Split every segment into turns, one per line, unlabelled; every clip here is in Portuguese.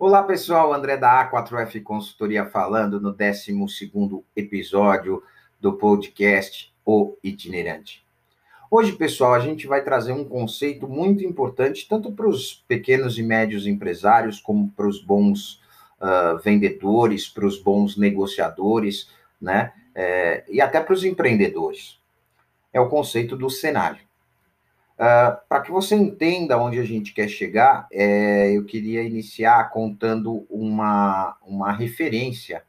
Olá, pessoal. André da A4F Consultoria falando no 12 episódio do podcast O Itinerante. Hoje, pessoal, a gente vai trazer um conceito muito importante tanto para os pequenos e médios empresários como para os bons uh, vendedores, para os bons negociadores, né? É, e até para os empreendedores. É o conceito do cenário. Uh, Para que você entenda onde a gente quer chegar, é, eu queria iniciar contando uma, uma referência.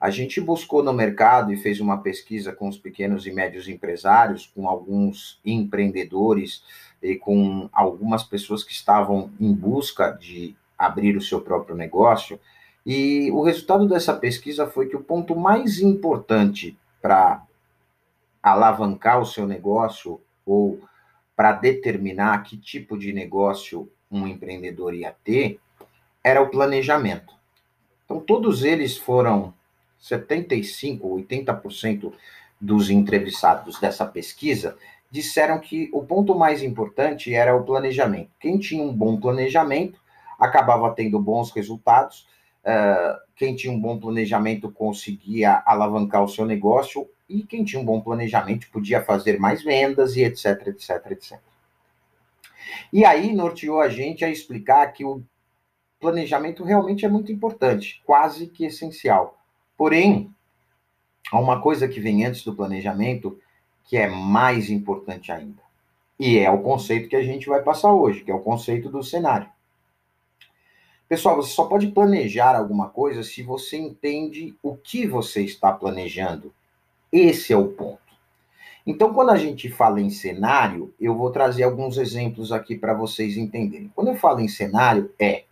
A gente buscou no mercado e fez uma pesquisa com os pequenos e médios empresários, com alguns empreendedores e com algumas pessoas que estavam em busca de abrir o seu próprio negócio. E o resultado dessa pesquisa foi que o ponto mais importante para alavancar o seu negócio ou para determinar que tipo de negócio um empreendedor ia ter era o planejamento. Então, todos eles foram 75, 80% dos entrevistados dessa pesquisa disseram que o ponto mais importante era o planejamento. Quem tinha um bom planejamento acabava tendo bons resultados. Uh, quem tinha um bom planejamento conseguia alavancar o seu negócio e quem tinha um bom planejamento podia fazer mais vendas e etc, etc, etc. E aí norteou a gente a explicar que o planejamento realmente é muito importante, quase que essencial. Porém, há uma coisa que vem antes do planejamento que é mais importante ainda. E é o conceito que a gente vai passar hoje, que é o conceito do cenário. Pessoal, você só pode planejar alguma coisa se você entende o que você está planejando esse é o ponto. Então, quando a gente fala em cenário, eu vou trazer alguns exemplos aqui para vocês entenderem. Quando eu falo em cenário, é,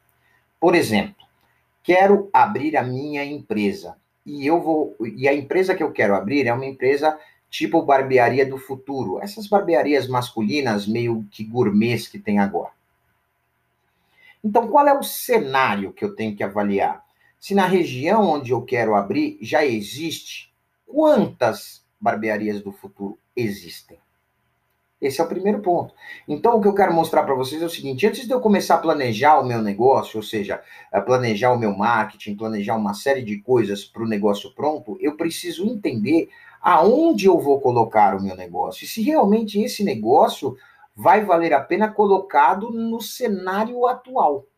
por exemplo, quero abrir a minha empresa e eu vou e a empresa que eu quero abrir é uma empresa tipo barbearia do futuro, essas barbearias masculinas meio que gourmets que tem agora. Então, qual é o cenário que eu tenho que avaliar? Se na região onde eu quero abrir já existe quantas barbearias do futuro existem? Esse é o primeiro ponto. Então, o que eu quero mostrar para vocês é o seguinte: antes de eu começar a planejar o meu negócio, ou seja, planejar o meu marketing, planejar uma série de coisas para o negócio pronto, eu preciso entender aonde eu vou colocar o meu negócio. E se realmente esse negócio vai valer a pena colocado no cenário atual,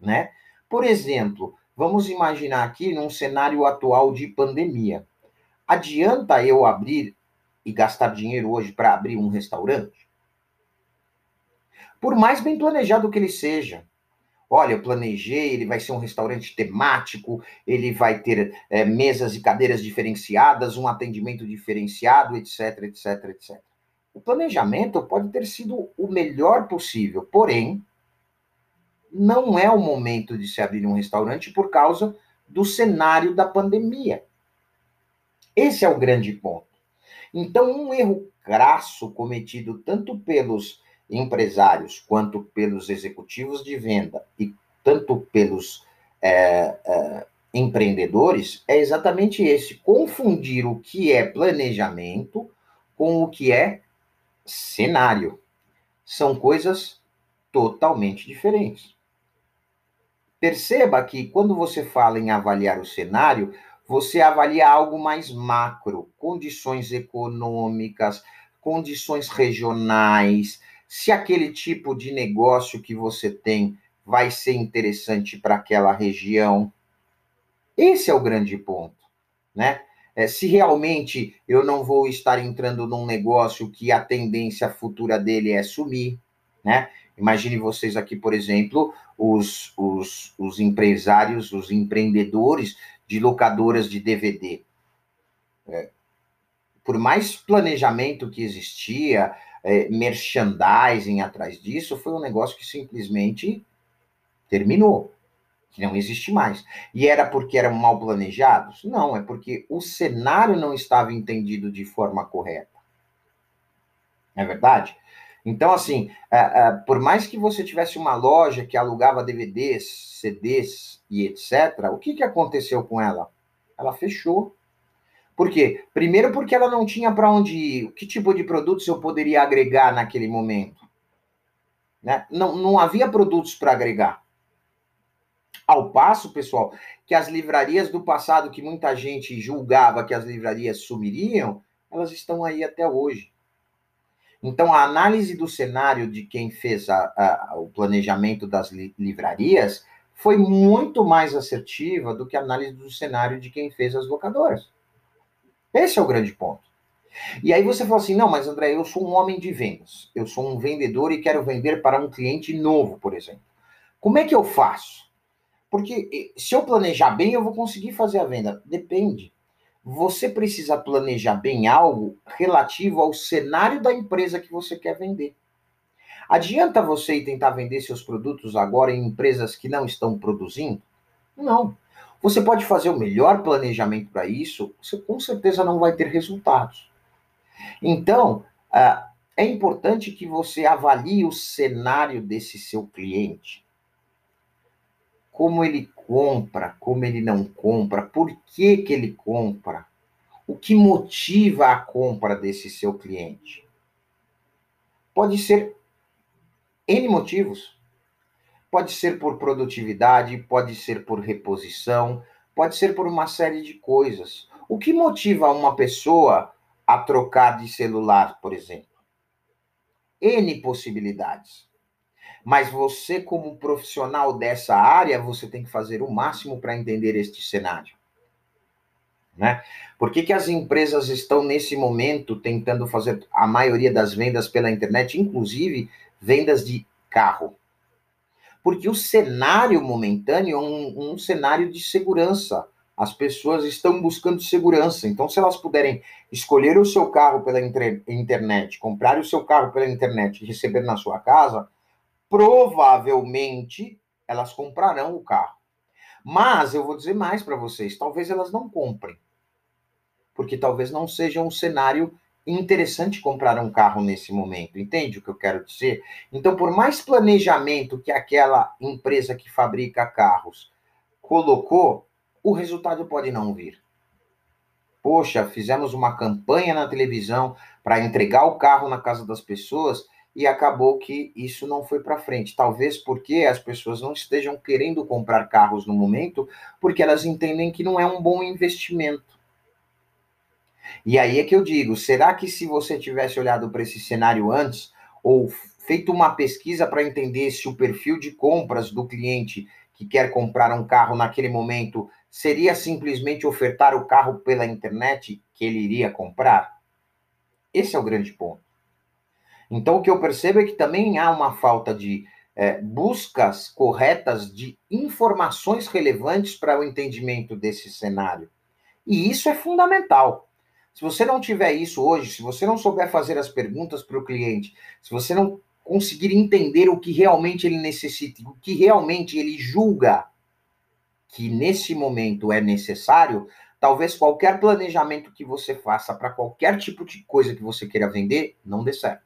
né? Por exemplo, vamos imaginar aqui num cenário atual de pandemia. Adianta eu abrir e gastar dinheiro hoje para abrir um restaurante? Por mais bem planejado que ele seja. Olha, eu planejei, ele vai ser um restaurante temático, ele vai ter é, mesas e cadeiras diferenciadas, um atendimento diferenciado, etc, etc, etc. O planejamento pode ter sido o melhor possível, porém, não é o momento de se abrir um restaurante por causa do cenário da pandemia. Esse é o grande ponto. Então, um erro crasso cometido tanto pelos empresários quanto pelos executivos de venda e tanto pelos é, é, empreendedores é exatamente esse: confundir o que é planejamento com o que é cenário. São coisas totalmente diferentes. Perceba que quando você fala em avaliar o cenário, você avalia algo mais macro, condições econômicas, condições regionais, se aquele tipo de negócio que você tem vai ser interessante para aquela região. Esse é o grande ponto, né? É, se realmente eu não vou estar entrando num negócio que a tendência futura dele é sumir, né? Imagine vocês aqui, por exemplo, os, os, os empresários, os empreendedores de locadoras de DVD. É, por mais planejamento que existia, é, merchandising atrás disso, foi um negócio que simplesmente terminou, que não existe mais. E era porque eram mal planejados? Não, é porque o cenário não estava entendido de forma correta. Não é verdade? Então, assim, uh, uh, por mais que você tivesse uma loja que alugava DVDs, CDs e etc., o que, que aconteceu com ela? Ela fechou. Por quê? Primeiro, porque ela não tinha para onde ir. Que tipo de produtos eu poderia agregar naquele momento? Né? Não, não havia produtos para agregar. Ao passo, pessoal, que as livrarias do passado, que muita gente julgava que as livrarias sumiriam, elas estão aí até hoje. Então, a análise do cenário de quem fez a, a, o planejamento das li livrarias foi muito mais assertiva do que a análise do cenário de quem fez as locadoras. Esse é o grande ponto. E aí você fala assim: não, mas André, eu sou um homem de vendas. Eu sou um vendedor e quero vender para um cliente novo, por exemplo. Como é que eu faço? Porque se eu planejar bem, eu vou conseguir fazer a venda. Depende. Você precisa planejar bem algo relativo ao cenário da empresa que você quer vender. Adianta você tentar vender seus produtos agora em empresas que não estão produzindo? Não. Você pode fazer o melhor planejamento para isso, você com certeza não vai ter resultados. Então, uh, é importante que você avalie o cenário desse seu cliente. Como ele compra, como ele não compra, por que, que ele compra, o que motiva a compra desse seu cliente. Pode ser N motivos. Pode ser por produtividade, pode ser por reposição, pode ser por uma série de coisas. O que motiva uma pessoa a trocar de celular, por exemplo? N possibilidades. Mas você, como profissional dessa área, você tem que fazer o máximo para entender este cenário. Né? Por que, que as empresas estão nesse momento tentando fazer a maioria das vendas pela internet, inclusive vendas de carro? Porque o cenário momentâneo é um, um cenário de segurança. As pessoas estão buscando segurança. Então, se elas puderem escolher o seu carro pela internet, comprar o seu carro pela internet e receber na sua casa, provavelmente elas comprarão o carro. Mas eu vou dizer mais para vocês: talvez elas não comprem. Porque talvez não seja um cenário interessante comprar um carro nesse momento. Entende o que eu quero dizer? Então, por mais planejamento que aquela empresa que fabrica carros colocou, o resultado pode não vir. Poxa, fizemos uma campanha na televisão para entregar o carro na casa das pessoas e acabou que isso não foi para frente. Talvez porque as pessoas não estejam querendo comprar carros no momento, porque elas entendem que não é um bom investimento. E aí é que eu digo: será que se você tivesse olhado para esse cenário antes, ou feito uma pesquisa para entender se o perfil de compras do cliente que quer comprar um carro naquele momento seria simplesmente ofertar o carro pela internet que ele iria comprar? Esse é o grande ponto. Então, o que eu percebo é que também há uma falta de é, buscas corretas de informações relevantes para o entendimento desse cenário. E isso é fundamental. Se você não tiver isso hoje, se você não souber fazer as perguntas para o cliente, se você não conseguir entender o que realmente ele necessita, o que realmente ele julga que nesse momento é necessário, talvez qualquer planejamento que você faça para qualquer tipo de coisa que você queira vender não dê certo.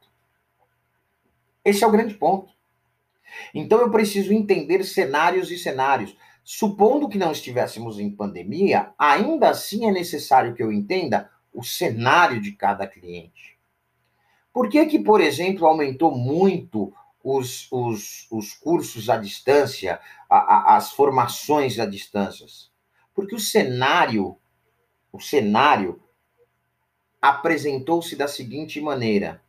Esse é o grande ponto. Então eu preciso entender cenários e cenários. Supondo que não estivéssemos em pandemia, ainda assim é necessário que eu entenda o cenário de cada cliente. Por que que, por exemplo, aumentou muito os, os, os cursos à distância, a, a, as formações à distância? Porque o cenário, o cenário apresentou-se da seguinte maneira: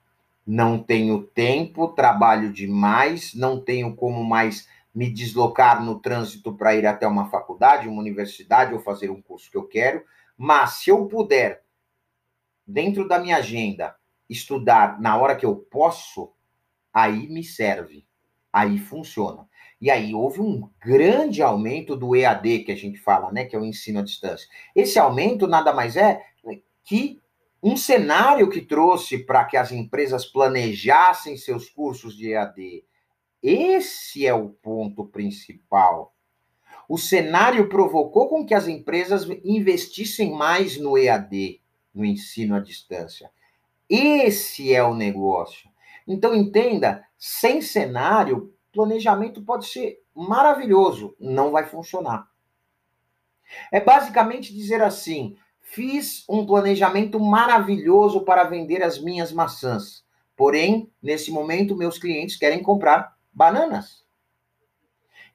não tenho tempo, trabalho demais, não tenho como mais me deslocar no trânsito para ir até uma faculdade, uma universidade ou fazer um curso que eu quero, mas se eu puder dentro da minha agenda, estudar na hora que eu posso, aí me serve, aí funciona. E aí houve um grande aumento do EAD que a gente fala, né, que é o ensino à distância. Esse aumento nada mais é que um cenário que trouxe para que as empresas planejassem seus cursos de EAD. Esse é o ponto principal. O cenário provocou com que as empresas investissem mais no EAD no ensino à distância. Esse é o negócio. Então, entenda: sem cenário, planejamento pode ser maravilhoso, não vai funcionar. É basicamente dizer assim: fiz um planejamento maravilhoso para vender as minhas maçãs, porém, nesse momento, meus clientes querem comprar bananas.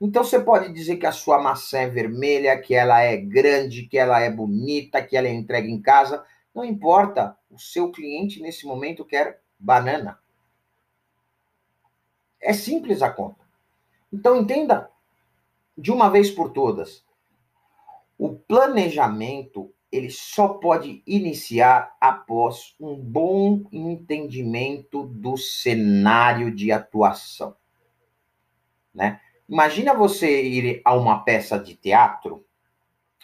Então você pode dizer que a sua maçã é vermelha, que ela é grande, que ela é bonita, que ela é entregue em casa. Não importa. O seu cliente nesse momento quer banana. É simples a conta. Então entenda de uma vez por todas. O planejamento ele só pode iniciar após um bom entendimento do cenário de atuação, né? Imagina você ir a uma peça de teatro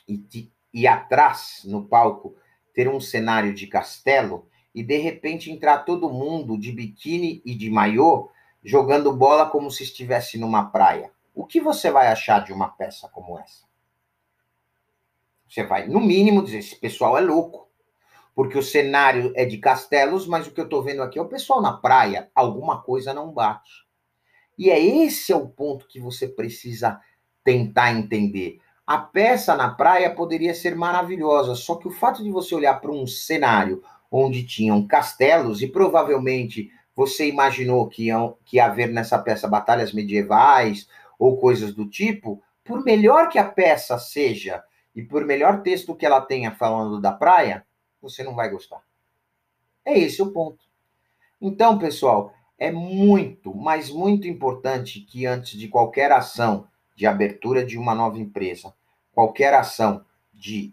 e, e atrás, no palco, ter um cenário de castelo e de repente entrar todo mundo de biquíni e de maiô jogando bola como se estivesse numa praia. O que você vai achar de uma peça como essa? Você vai, no mínimo, dizer: esse pessoal é louco. Porque o cenário é de castelos, mas o que eu estou vendo aqui é o pessoal na praia. Alguma coisa não bate. E é esse é o ponto que você precisa tentar entender. A peça na praia poderia ser maravilhosa, só que o fato de você olhar para um cenário onde tinham castelos e provavelmente você imaginou que, que ia haver nessa peça batalhas medievais ou coisas do tipo, por melhor que a peça seja e por melhor texto que ela tenha falando da praia, você não vai gostar. É esse o ponto. Então, pessoal, é muito, mas muito importante que antes de qualquer ação de abertura de uma nova empresa, qualquer ação de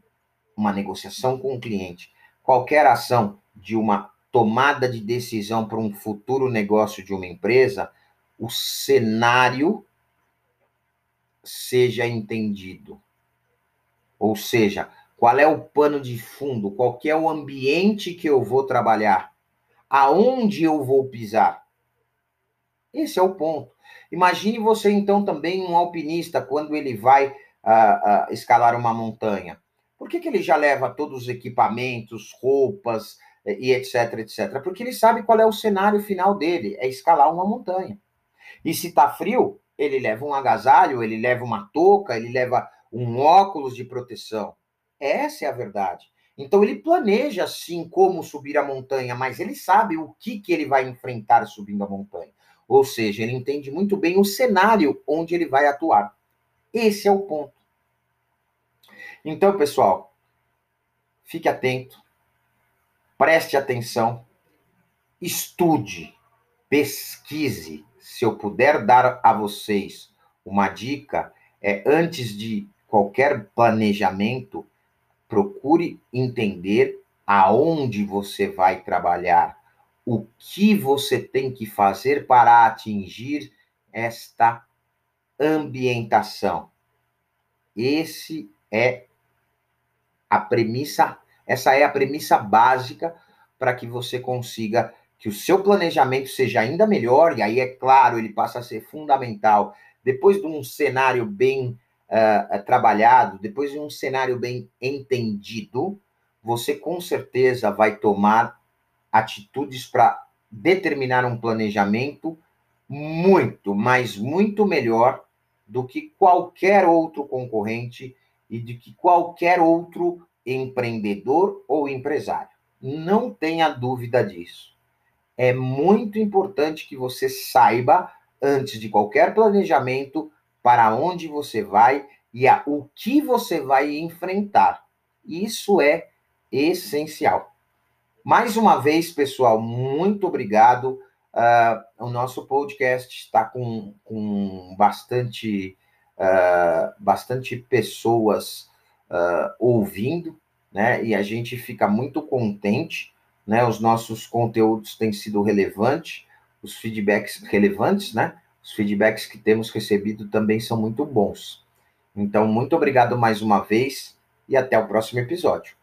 uma negociação com o cliente, qualquer ação de uma tomada de decisão para um futuro negócio de uma empresa, o cenário seja entendido. Ou seja, qual é o pano de fundo, qual é o ambiente que eu vou trabalhar, aonde eu vou pisar. Esse é o ponto. Imagine você então também um alpinista quando ele vai uh, uh, escalar uma montanha. Por que, que ele já leva todos os equipamentos, roupas eh, e etc, etc? Porque ele sabe qual é o cenário final dele, é escalar uma montanha. E se está frio, ele leva um agasalho, ele leva uma touca, ele leva um óculos de proteção. Essa é a verdade. Então ele planeja sim como subir a montanha, mas ele sabe o que, que ele vai enfrentar subindo a montanha. Ou seja, ele entende muito bem o cenário onde ele vai atuar. Esse é o ponto. Então, pessoal, fique atento, preste atenção, estude, pesquise. Se eu puder dar a vocês uma dica, é antes de qualquer planejamento, procure entender aonde você vai trabalhar, o que você tem que fazer para atingir esta ambientação. Esse é a premissa, essa é a premissa básica para que você consiga que o seu planejamento seja ainda melhor, e aí é claro, ele passa a ser fundamental. Depois de um cenário bem uh, trabalhado, depois de um cenário bem entendido, você com certeza vai tomar atitudes para determinar um planejamento muito, mas muito melhor do que qualquer outro concorrente e de que qualquer outro empreendedor ou empresário. Não tenha dúvida disso. É muito importante que você saiba, antes de qualquer planejamento, para onde você vai e a, o que você vai enfrentar. Isso é essencial. Mais uma vez, pessoal, muito obrigado. Uh, o nosso podcast está com, com bastante, uh, bastante pessoas uh, ouvindo, né? E a gente fica muito contente, né? Os nossos conteúdos têm sido relevantes, os feedbacks relevantes, né? Os feedbacks que temos recebido também são muito bons. Então, muito obrigado mais uma vez e até o próximo episódio.